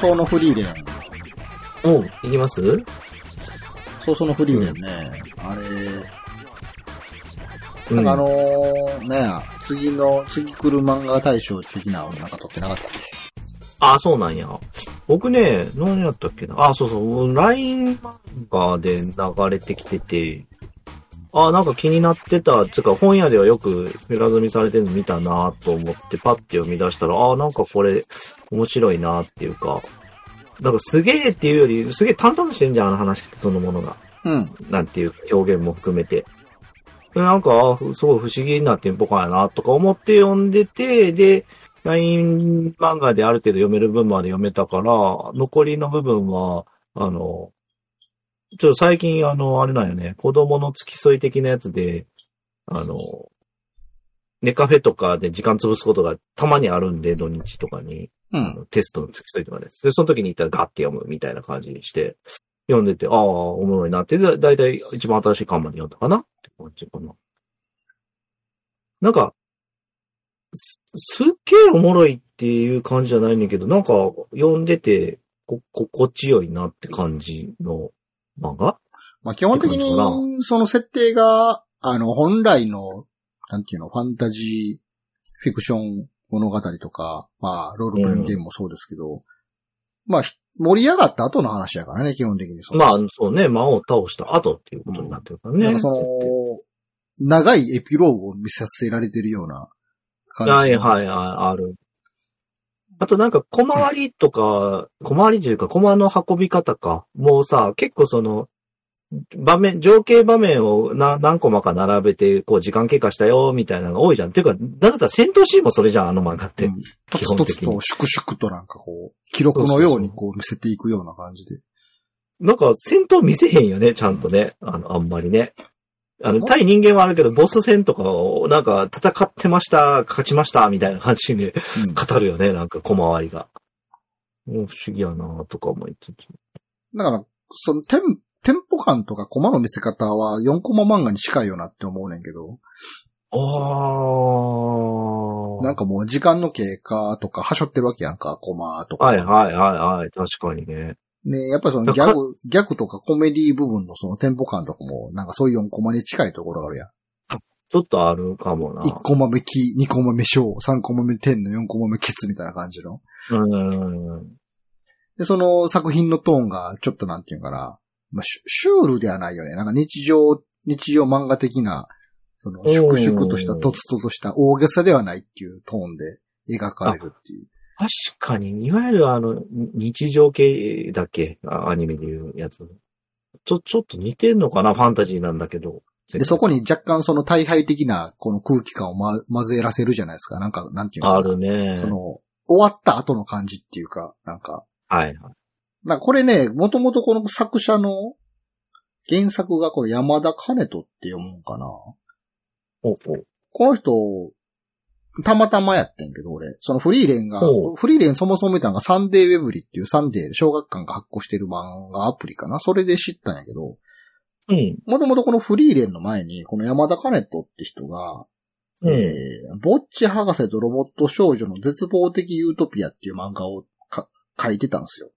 早々のフリーレン。おいきます？早々のフリーレンね。あれ、うなんかあのー、ね次の、次来る漫画大賞的なのなんか撮ってなかったっけ？あ、そうなんや。僕ね、何やったっけな？あ、そうそう、LINE 漫画で流れてきてて、あ、なんか気になってた、つうか本屋ではよく平積みされてるの見たなと思ってパッて読み出したら、あ、なんかこれ面白いなっていうか、なんかすげえっていうより、すげえ淡々としてるんじゃん、あの話そのものが。うん。なんていう表現も含めて。でなんか、あすごい不思議なテンポ感やな、とか思って読んでて、で、LINE 漫画である程度読める分まで読めたから、残りの部分は、あの、ちょっと最近、あの、あれなんよね、子供の付き添い的なやつで、あの、ネカフェとかで時間潰すことがたまにあるんで、土日とかに。うん。テストの付き添いとかで。で、その時に行ったらガッて読むみたいな感じにして、読んでて、ああ、おもろいなって、だだいたい一番新しい巻まで読んだかな？って感じかな。なんか、す、すっげえおもろいっていう感じじゃないんだけど、なんか読んでて、こ、心地よいなって感じの漫画？まあ基本的に、その設定が、あの、本来の、なんていうの、ファンタジー、フィクション物語とか、まあ、ロールプレイングゲームもそうですけど、まあ、ひ盛り上がった後の話やからね、基本的に。まあ、そうね、魔王を倒した後っていうことになってるからね。なんかその、長いエピローグを見させられてるような感じ。はいはいはい、ある。あとなんか小回りとか、小回りというか小回の運び方か。もうさ、結構その、場面、情景場面をな何コマか並べて、こう時間経過したよ、みたいなのが多いじゃん。ていうか、だったら戦闘シーンもそれじゃん、あの漫画って。うん基本的にと粛々となんかこう、記録のようにこう見せていくような感じで。なんか戦闘見せへんよね、ちゃんとね。あの、あんまりね。あの、対人間はあるけど、ボス戦とかを、なんか、戦ってました、勝ちました、みたいな感じでうん語るよね、なんか小回りが。もう不思議やなとか思いつつ。だから、そのテン、テンポ感とかコマの見せ方は4コマ漫画に近いよなって思うねんけど、ああ。なんかもう時間の経過とか、はしょってるわけやんか、コマとか。はいはいはいはい、確かにね。ねやっぱりそのギャグ、ギャグとかコメディ部分のそのテンポ感とかも、なんかそういう4コマに近いところがあるやん。ちょっとあるかもな。1コマ目キ、2コマ目小、3コマ目天の4コマ目ケツみたいな感じの。うん。で、その作品のトーンがちょっとなんていうかな、まあ、シュールではないよね。なんか日常、日常漫画的な、その、粛々とした、うんとつととした大げさではないっていうトーンで描かれるっていう。確かに、いわゆるあの、に日常系だっけ？あアニメでいうやつ。ちょ、ちょっと似てんのかな？ファンタジーなんだけど。で、そこに若干その大敗的なこの空気感を、ま、混ぜらせるじゃないですか。なんか、なんていうのかあなるね。その、終わった後の感じっていうか、なんか、はいはい。なこれね、もともとこの作者の原作がこれ山田兼人って読むんかな？ほうほう。この人、たまたまやってんけど、俺。そのフリーレンがフリーレンそもそも見たのがサンデーウェブリっていうサンデー小学館が発行してる漫画アプリかなそれで知ったんやけど、うん。もともとこのフリーレンの前に、この山田兼人って人が、うん。えー、ボッチ博士とロボット少女の絶望的ユートピアっていう漫画をか書いてたんですよ。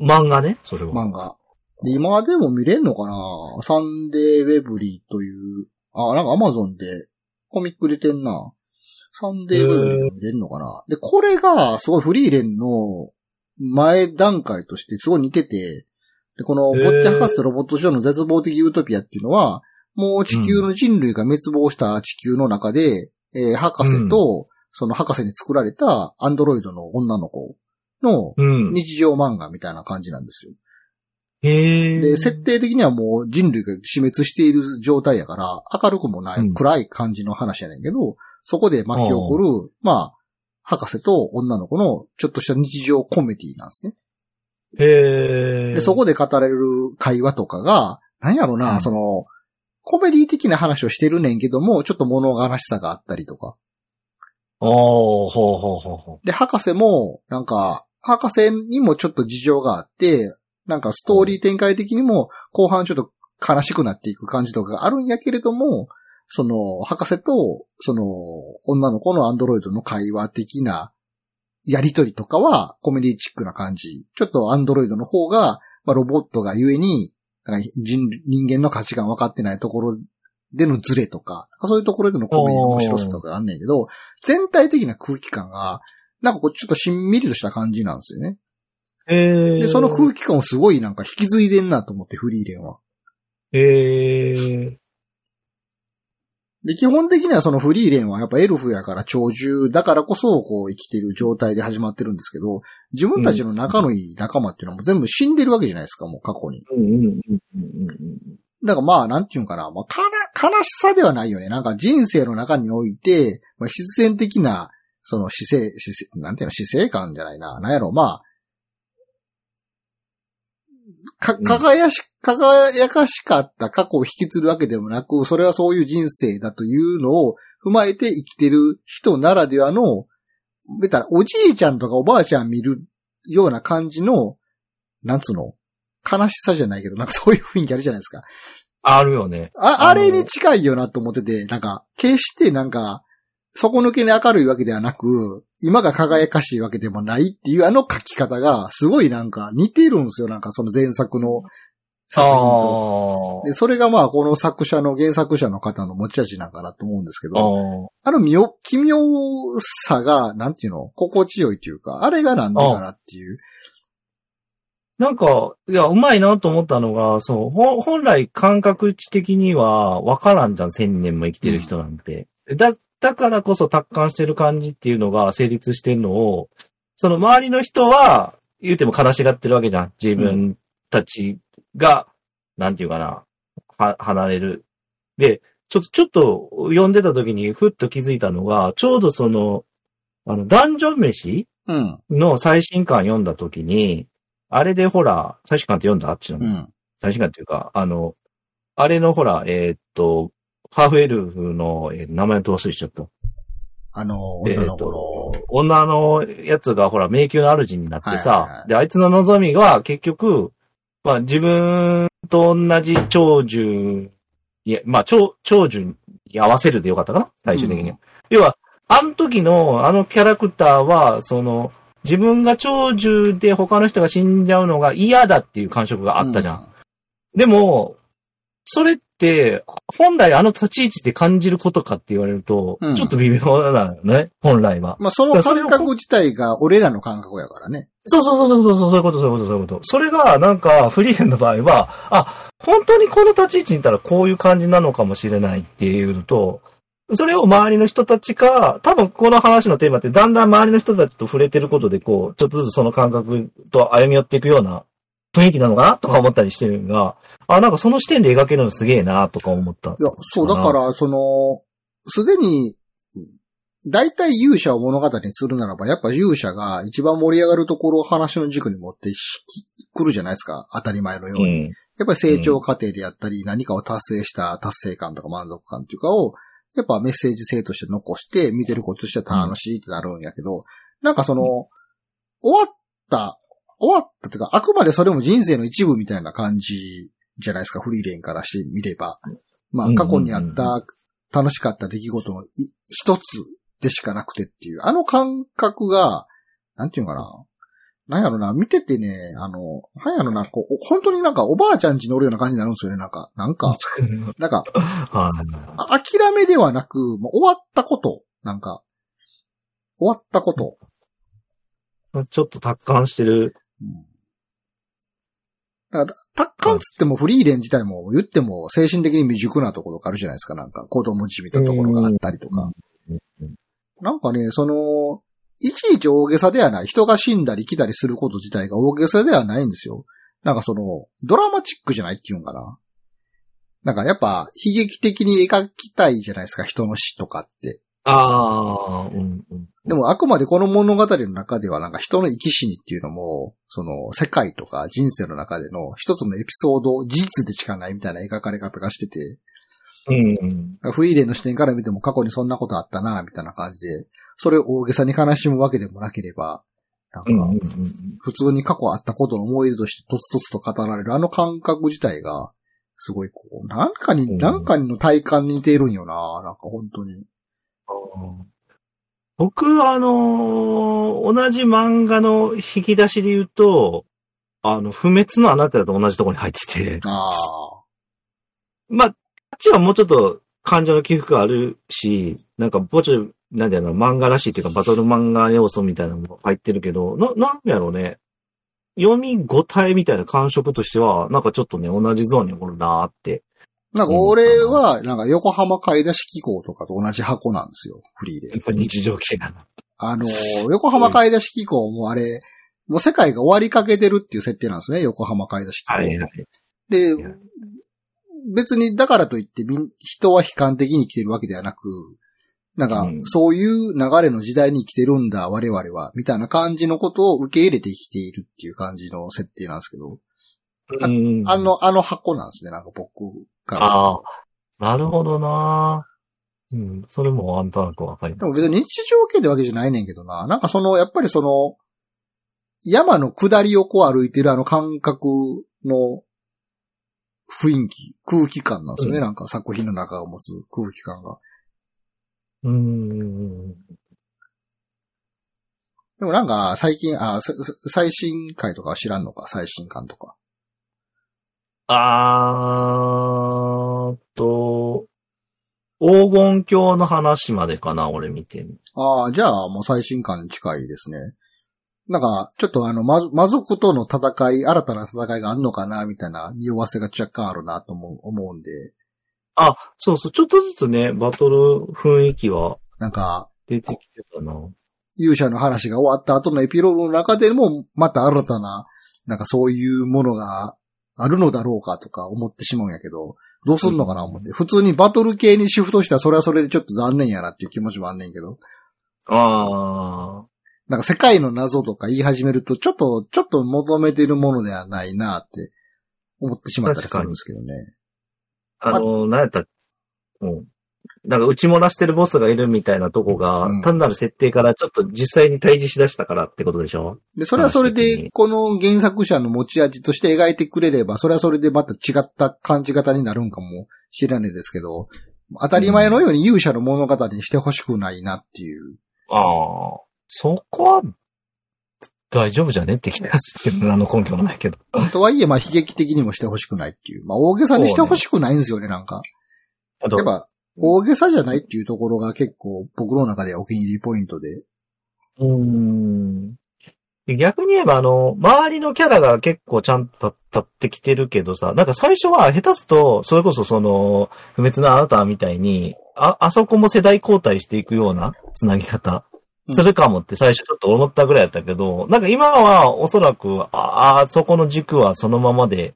漫画ね、それは。漫画。で、今でも見れんのかな？サンデーうぇぶりという、あ、なんかアマゾンでコミック出てんな。サンデーうぇぶりでも見れんのかなで、これがすごいフリーレンの前段階としてすごい似てて、で、このボッチ博士とロボット少女の絶望的ユートピアっていうのは、もう地球の人類が滅亡した地球の中で、えー博士と、その博士に作られたアンドロイドの女の子のうん。日常漫画みたいな感じなんですよ。で、設定的にはもう人類が死滅している状態やから、明るくもない、うん暗い感じの話やねんけど、そこで巻き起こる、まあ、博士と女の子のちょっとした日常コメディなんですね。へえ。で、そこで語られる会話とかが、なんやろな、うんその、コメディ的な話をしてるねんけども、ちょっと物悲しさがあったりとか。ああ、ほうほうほうほで、博士も、なんか、博士にもちょっと事情があって、なんかストーリー展開的にも、後半ちょっと悲しくなっていく感じとかがあるんやけれども、その、博士と、その、女の子のアンドロイドの会話的なやりとりとかはコメディチックな感じ。ちょっとアンドロイドの方が、まあ、ロボットがゆえに、人人間の価値観分かってないところでのズレとか、そういうところでのコメディの面白さとかあんねんけど、全体的な空気感が、なんかこうちょっとしんみりとした感じなんですよね。えー、で、その空気感をすごいなんか引き継いでんなと思って、フリーレンは。えー、で、基本的にはそのフリーレンはやっぱエルフやから長寿だからこそこう生きてる状態で始まってるんですけど、自分たちの仲のいい仲間っていうのはもう全部死んでるわけじゃないですか、もう過去に。だからまあ、なんていうんかな、まあ、かな、悲しさではないよね。なんか人生の中において、まあ、必然的な、その姿勢、姿勢、なんていうの、姿勢感じゃないな。なんやろ、まあ、か、輝し、輝かしかった過去を引き継ぐわけでもなく、それはそういう人生だというのを踏まえて生きてる人ならではの、見たら、おじいちゃんとかおばあちゃん見るような感じの、なんつうの悲しさじゃないけど、なんかそういう雰囲気あるじゃないですか。あるよね。あ、あれに近いよなと思ってて、なんか、決してなんか、底抜けに明るいわけではなく、今が輝かしいわけでもないっていうあの書き方が、すごいなんか似てるんですよ。なんかその前作の作品と。あで、それがまあこの作者の、原作者の方の持ち味なんかなと思うんですけあど、ああの妙、奇妙さが、なんていうの心地よいというか、あれがなんだかなっていう。なんか、いや、うまいなと思ったのが、そう、ほ本来感覚値的にはわからんじゃん、千年も生きてる人なんて。だ、だからこそ達観してる感じっていうのが成立してるのを、その周りの人は、言うても悲しがってるわけじゃん。自分たちが、なんていうかな、は、離れる。で、ちょっと、ちょっと読んでた時にふっと気づいたのが、ちょうどその、あの、ダンジョン飯うん。の最新刊読んだ時に、あれでほら、最新刊って読んだあっちの、うん。最新刊っていうか、あの、あれのほら、えーっと、ハーフエルフの、えー名前と忘れしちゃった。あの、えー女の子の、と女のやつがほら、迷宮の主になってさ、はいはいはいで、あいつの望みが結局、まあ自分と同じ長寿、いや、まあ長、長寿に合わせるでよかったかな？最終的には。うん要は、あの時のあのキャラクターは、その、自分が長寿で他の人が死んじゃうのが嫌だっていう感触があったじゃん。でも、それって、本来あの立ち位置で感じることかって言われると、うんちょっと微妙なのよね、本来は。まあ、その感覚自体が俺らの感覚やからね。そうそうそうそうそう、そういうこと、そういうこと、そういうこと。それが、なんか、フリーレンの場合は、あ、本当にこの立ち位置にいたらこういう感じなのかもしれないっていうのと、それを周りの人たちか、多分この話のテーマってだんだん周りの人たちと触れてることで、こう、ちょっとずつその感覚と歩み寄っていくような雰囲気なのかな？とか思ったりしてるのが、あ、なんかその視点で描けるのすげえなとか思った。いや、そう、だから、その、すでに、大体勇者を物語にするならば、やっぱ勇者が一番盛り上がるところを話の軸に持ってし来るじゃないですか。当たり前のように。ん。やっぱり成長過程であったり、何かを達成した達成感とか満足感っていうかを、やっぱメッセージ性として残して、見てることとしては楽しいってなるんやけど、なんかその、終わった、終わったっていうか、あくまでそれも人生の一部みたいな感じじゃないですか、フリーレンからしてみれば。まあ、過去にあった楽しかった出来事のい一つでしかなくてっていう、あの感覚が、なんていうのかな。なんやろな、見ててね、あの、なんやろな、こう、本当になんかおばあちゃん家におるような感じになるんですよね、なんか。なんか、なんか、諦めではなく、もう終わったこと、なんか、終わったこと。ちょっと達観してる。うんだから、達観つってもフリーレン自体も言っても精神的に未熟なところがあるじゃないですか、なんか子供じみたところがあったりとか。なんかね、その、いちいち大げさではない。人が死んだり来たりすること自体が大げさではないんですよ。なんかその、ドラマチックじゃないっていうんかな。なんかやっぱ、悲劇的に描きたいじゃないですか、人の死とかって。ああ、うん、うん。でもあくまでこの物語の中ではなんか人の生き死にっていうのも、その世界とか人生の中での一つのエピソード、事実でしかないみたいな描かれ方がしてて、うん、うん。フリーレンの視点から見ても過去にそんなことあったな、みたいな感じで、それを大げさに悲しむわけでもなければ、なんか。普通に過去あったことの思い出としてとつとつと語られるあの感覚自体が、すごいこう、なんかに、うんなんかの体感に似ているんよな、なんか本当に。僕、あのー同じ漫画の引き出しで言うと、あの、不滅のあなたと同じところに入ってて、ああ。まあ、あっちはもうちょっと感情の起伏があるし、なんか、もうちなんだろうな、漫画らしいっていうか、バトル漫画要素みたいなのも入ってるけど、な、なんやろうね。読み応えみたいな感触としては、なんかちょっとね、同じゾーンにおるなーって。なんか俺は、なんか横浜買い出し機構とかと同じ箱なんですよ、フリーで。やっぱ日常系だな。あのー、横浜買い出し機構もあれ、もう世界が終わりかけてるっていう設定なんですね、横浜買い出し機構。はいはい。で別にだからといって人は悲観的に生きてるわけではなく、なんかうん、そういう流れの時代に生きてるんだ、我々は、みたいな感じのことを受け入れて生きているっていう感じの設定なんですけど、あうんあ、の、あの箱なんですね、なんか僕から。ああ、なるほどなうん、それもなんとなくわかりまでも別に日常系ってわけじゃないねんけどな。なんかその、やっぱりその、山の下りをこう歩いてるあの感覚の雰囲気、空気感なんですよね。うんなんか作品の中が持つ空気感が。す。うん。でもなんか最近、あ、最新回とかは知らんのか？最新刊とか。あーっと、黄金鏡の話までかな、俺見てる。ああ、じゃあもう最新刊に近いですね。なんか、ちょっとあの、ま、魔族との戦い、新たな戦いがあるのかな、みたいな匂わせが若干あるなと思う思うんで、あ、そうそう、ちょっとずつね、バトル雰囲気はなんか、出てきてたな。勇者の話が終わった後のエピローグの中でも、また新たな、なんかそういうものがあるのだろうかとか思ってしまうんやけど、どうすんのかな思って。普通にバトル系にシフトしたらそれはそれでちょっと残念やなっていう気持ちもあんねんけど、あなんか世界の謎とか言い始めると、ちょっと、ちょっと求めてるものではないなって思ってしまったりするんですけどね。ー。あの、なんやったうん。なんか、打ち漏らしてるボスがいるみたいなとこが、うん単なる設定からちょっと実際に対峙しだしたからってことでしょ？で、それはそれでこの原作者の持ち味として描いてくれれば、それはそれでまた違った感じ方になるんかもしれないですけど、当たり前のように勇者の物語にしてほしくないなっていう。ああ、そこは、大丈夫じゃねって気がする何の根拠もないけど。とはいえ、まあ悲劇的にもしてほしくないっていう。まあ大げさにしてほしくないんですよね、なんか。あとやっぱ、大げさじゃないっていうところが結構僕の中ではお気に入りポイントで。うーん。で逆に言えば、あの、周りのキャラが結構ちゃんと立ってきてるけどさ、なんか最初は下手すと、それこそその、不滅のあなたみたいに、あ、あそこも世代交代していくようなつなぎ方うんするかもって最初ちょっと思ったぐらいだったけど、なんか今はおそらく、ああ、そこの軸はそのままで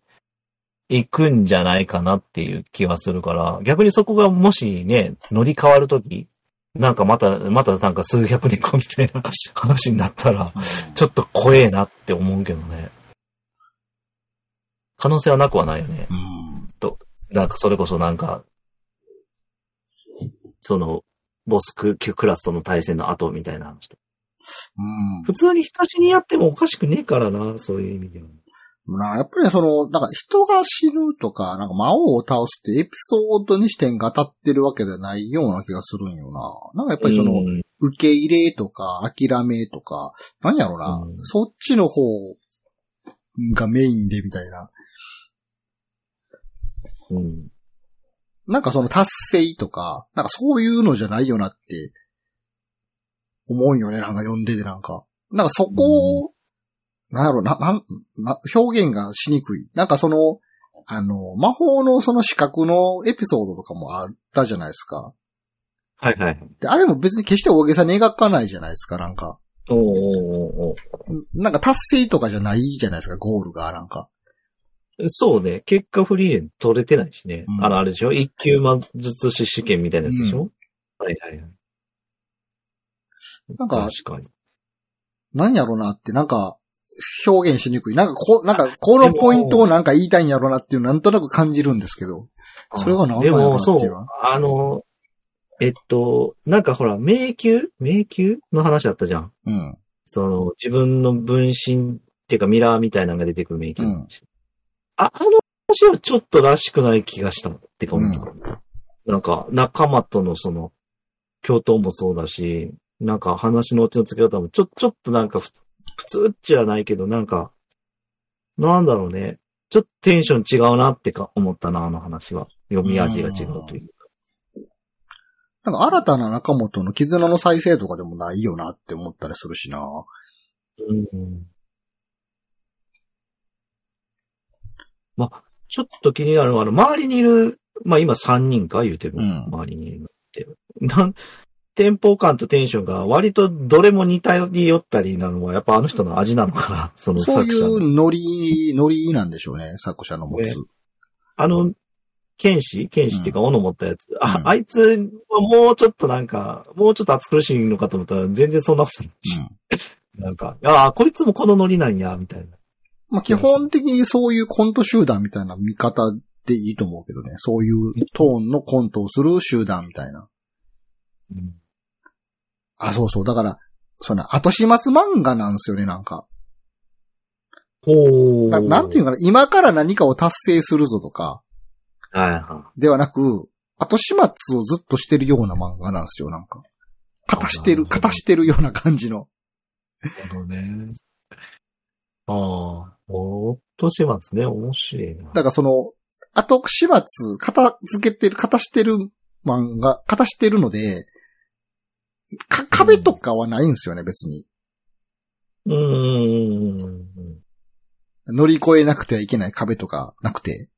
行くんじゃないかなっていう気はするから、逆にそこがもしね、乗り換わるとき、なんかまた、またなんか数百年後みたいな話になったら、ちょっと怖えなって思うけどね。可能性はなくはないよね。うん。なんかそれこそなんか、その、ボスククラスとの対戦の後みたいな話。うん。普通に人死にやってもおかしくねえからな、そういう意味では。なやっぱりその、なんか人が死ぬとか、なんか魔王を倒すってエピソードに視点が当たってるわけではないような気がするんよな。なんかやっぱりその、うん受け入れとか諦めとか、何やろな、うんそっちの方がメインでみたいな。うん。なんかその達成とか、なんかそういうのじゃないよなって思うよね、なんか読んでてなんか。なんかそこを、なんやろな、なん、な、表現がしにくい。なんかその、あの、魔法のその資格のエピソードとかもあったじゃないですか。はいはい。で、あれも別に決して大げさに描かないじゃないですか、なんか。おーおーおなんか達成とかじゃないじゃないですか、ゴールが、なんか。ーそうね。結果フリーで取れてないしね。うんあの、あれでしょ？一級魔術師試験みたいなやつでしょ、はいはいはい。なんか確かに。何やろなって、なんか、表現しにくい。なんかこ、なんか、このポイントをなんか言いたいんやろなっていうのなんとなく感じるんですけど。それが何なんでやろなも、っていうのは。あの、えっと、なんかほら、迷宮？迷宮？の話だったじゃん。うん。その、自分の分身っていうかミラーみたいなのが出てくる迷宮の話。あ、あの話はちょっとらしくない気がしたってか思った、なんか、仲間とのその、共闘もそうだし、なんか話のオチの付け方も、ちょ、ちょっとなんかふ普通っちゃないけど、なんか、なんだろうね。ちょっとテンション違うなってか思ったな、あの話は。読み味が違うという。なんか新たな仲間との絆の再生とかでもないよなって思ったりするしな。うん。まあ、ちょっと気になるのは、あの、周りにいる、まあ今3人か言うてる。うん周りにいるって。なん、テンポ感とテンションが割とどれも似たり寄ったりなのは、やっぱあの人の味なのかな、そのそうい。うノリ、ノリなんでしょうね、作者の持つ。ねあの、剣士？剣士っていうか、斧持ったやつ。あ、うんあいつはもうちょっとなんか、もうちょっと暑苦しいのかと思ったら、全然そんなことないし。うん なんか、ああ、こいつもこのノリなんや、みたいな。まあ基本的にそういうコント集団みたいな見方でいいと思うけどね。そういうトーンのコントをする集団みたいな。うんあ、そうそう。だから、その後始末漫画なんですよね、なんか。ほう。ななんていうのかな、今から何かを達成するぞとか、はいはではなく、後始末をずっとしてるような漫画なんですよ、なんか。片してる、片してるような感じの。い。なるほどね。ああ、おっと始末ね、面白いな。だからその、後始末、片付けてる、片してる漫画、片してるので、か、壁とかはないんですよね、別に。うーん。乗り越えなくてはいけない壁とかなくて。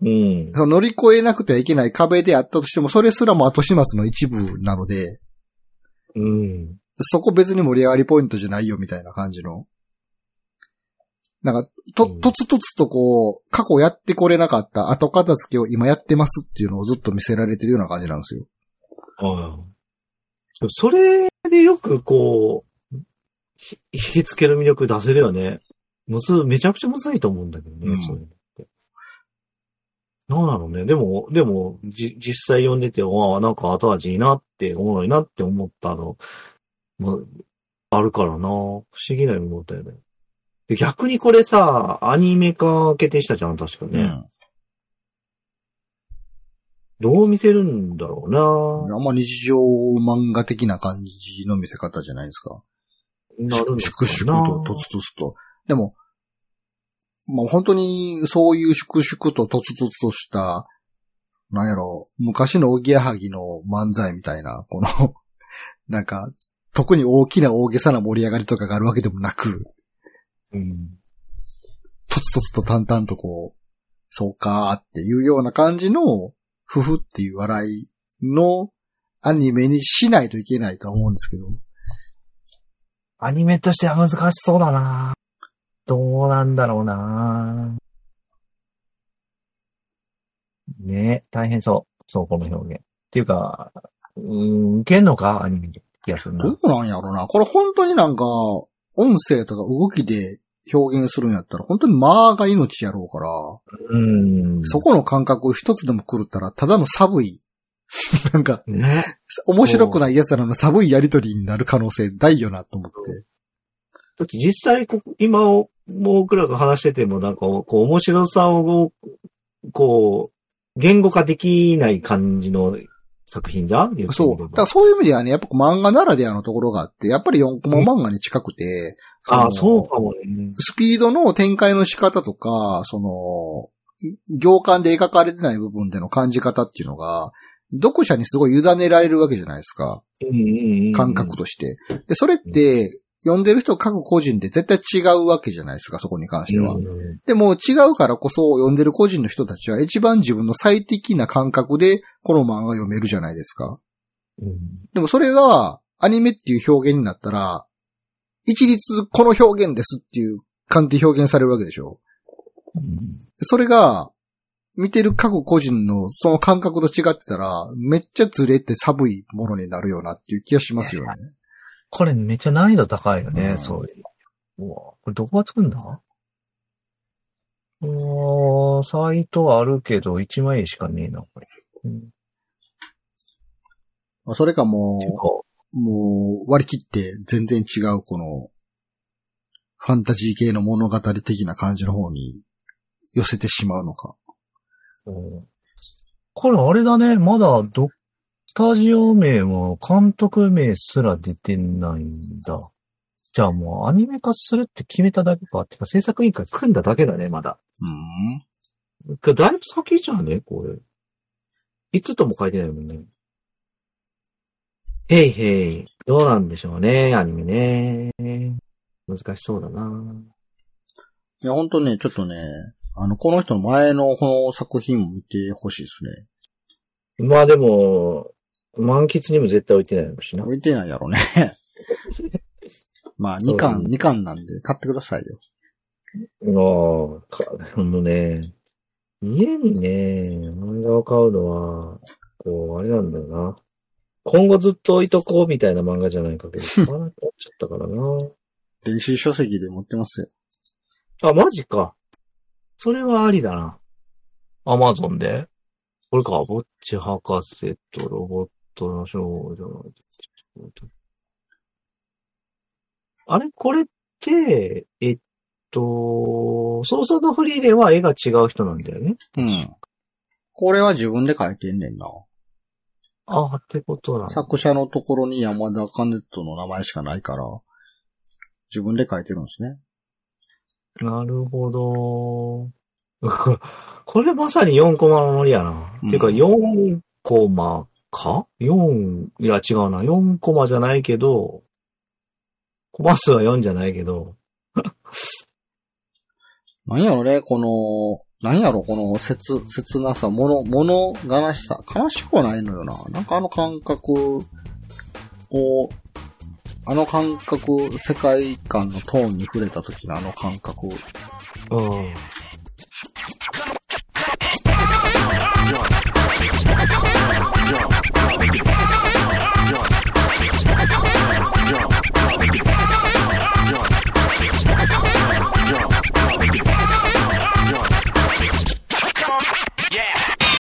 うん。その乗り越えなくてはいけない壁であったとしても、それすらも後始末の一部なので、うん。そこ別に盛り上がりポイントじゃないよみたいな感じの。なんか、とう、んとつとつとこう、過去やってこれなかった後片付けを今やってますっていうのをずっと見せられてるような感じなんですよ。はい。それでよくこう、ひ引きつける魅力出せるよね。むず、めちゃくちゃむずいと思うんだけどね、うんそういうのって。なんだろうね。でも、でも、じ、実際読んでて、わあ、なんか後味いいなって、おもろいなって思ったの、もあるからな。不思議な思ったよね。で逆にこれさ、アニメ化決定したじゃん、確かね。うん。どう見せるんだろうな。あんま日常漫画的な感じの見せ方じゃないですか。なる粛々と、とつとつと。でも、まあ本当にそういう粛々ととつとつとした、なんやろ、昔のおぎやはぎの漫才みたいな、この、なんか、特に大きな大げさな盛り上がりとかがあるわけでもなく、うん。とつとつと淡々とこう、そうかーっていうような感じの、ふふっていう笑いのアニメにしないといけないとは思うんですけど。アニメとしては難しそうだなどうなんだろうなね大変そう。そう、この表現。っていうか、うーん、受けんのか？アニメに。気がするな。どうなんやろな。これ本当になんか、音声とか動きで表現するんやったら、本当に間が命やろうから、うん。そこの感覚を一つでも狂ったら、ただの寒い、なんか、ね。面白くない奴らの寒いやりとりになる可能性大よなと思って。だって実際こ、今を、僕らが話してても、なんか、こう、面白さを、こう、言語化できない感じの作品じゃん？そう。だからそういう意味ではね、やっぱ漫画ならではのところがあって、やっぱり4コマ漫画に近くて、あそうかもね。スピードの展開の仕方とか、その、行間で描かれてない部分での感じ方っていうのが、読者にすごい委ねられるわけじゃないですか。うんうんうん。感覚として。で、それって、読んでる人各個人で絶対違うわけじゃないですか、そこに関しては。でも違うからこそ読んでる個人の人たちは一番自分の最適な感覚でこの漫画読めるじゃないですか。うん。でもそれがアニメっていう表現になったら、一律この表現ですっていう感じで表現されるわけでしょ。うんそれが、見てる各個人のその感覚と違ってたら、めっちゃずれて寒いものになるよなっていう気がしますよね。これめっちゃ難易度高いよね、うんそういう。うわこれどこが作るんだ？うーんサイトはあるけど、1枚絵しかねえな、これ。うんまあそれかもうもう割り切って全然違うこの、ファンタジー系の物語的な感じの方に寄せてしまうのか。うんこれあれだね、まだど、スタジオ名も監督名すら出てないんだ。じゃあもうアニメ化するって決めただけか。ってか制作委員会組んだだけだね、まだ。うん。だいぶ先じゃんね、これ。いつとも書いてないもんね。へいへい。どうなんでしょうね、アニメね。難しそうだな。いや、ほんとね、ちょっとね、あの、この人の前のこの作品も見てほしいですね。まあでも、満喫にも絶対置いてないのしな。置いてないやろね。まあ、そう2巻、2巻なんで買ってくださいよ。ああ、か、ほんとね。家にね、漫画を買うのは、こう、あれなんだよな。今後ずっと置いとこうみたいな漫画じゃないかけど、買わなくなっちゃったからな。電子書籍で持ってますよ。あ、マジか。それはありだな。アマゾンでこれか、ぼっち博士とロボットの少女の。あれ？これって、えっと、ソースのフリーレンは絵が違う人なんだよね。うん。これは自分で書いてんねんな。ああ、ってことなんだ。作者のところに山田カネットの名前しかないから、自分で書いてるんですね。なるほど。これまさに4コマのノリやな。うんてか4コマか ?4、いや違うな。4コマじゃないけど、コマ数は4じゃないけど。なんやろね、この、なんやろ、この切、切なさ、もの、もの悲しさ。悲しくはないのよな。なんかあの感覚を、あの感覚、世界観のトーンに触れた時のあの感覚。うん。Jump, jump, jump,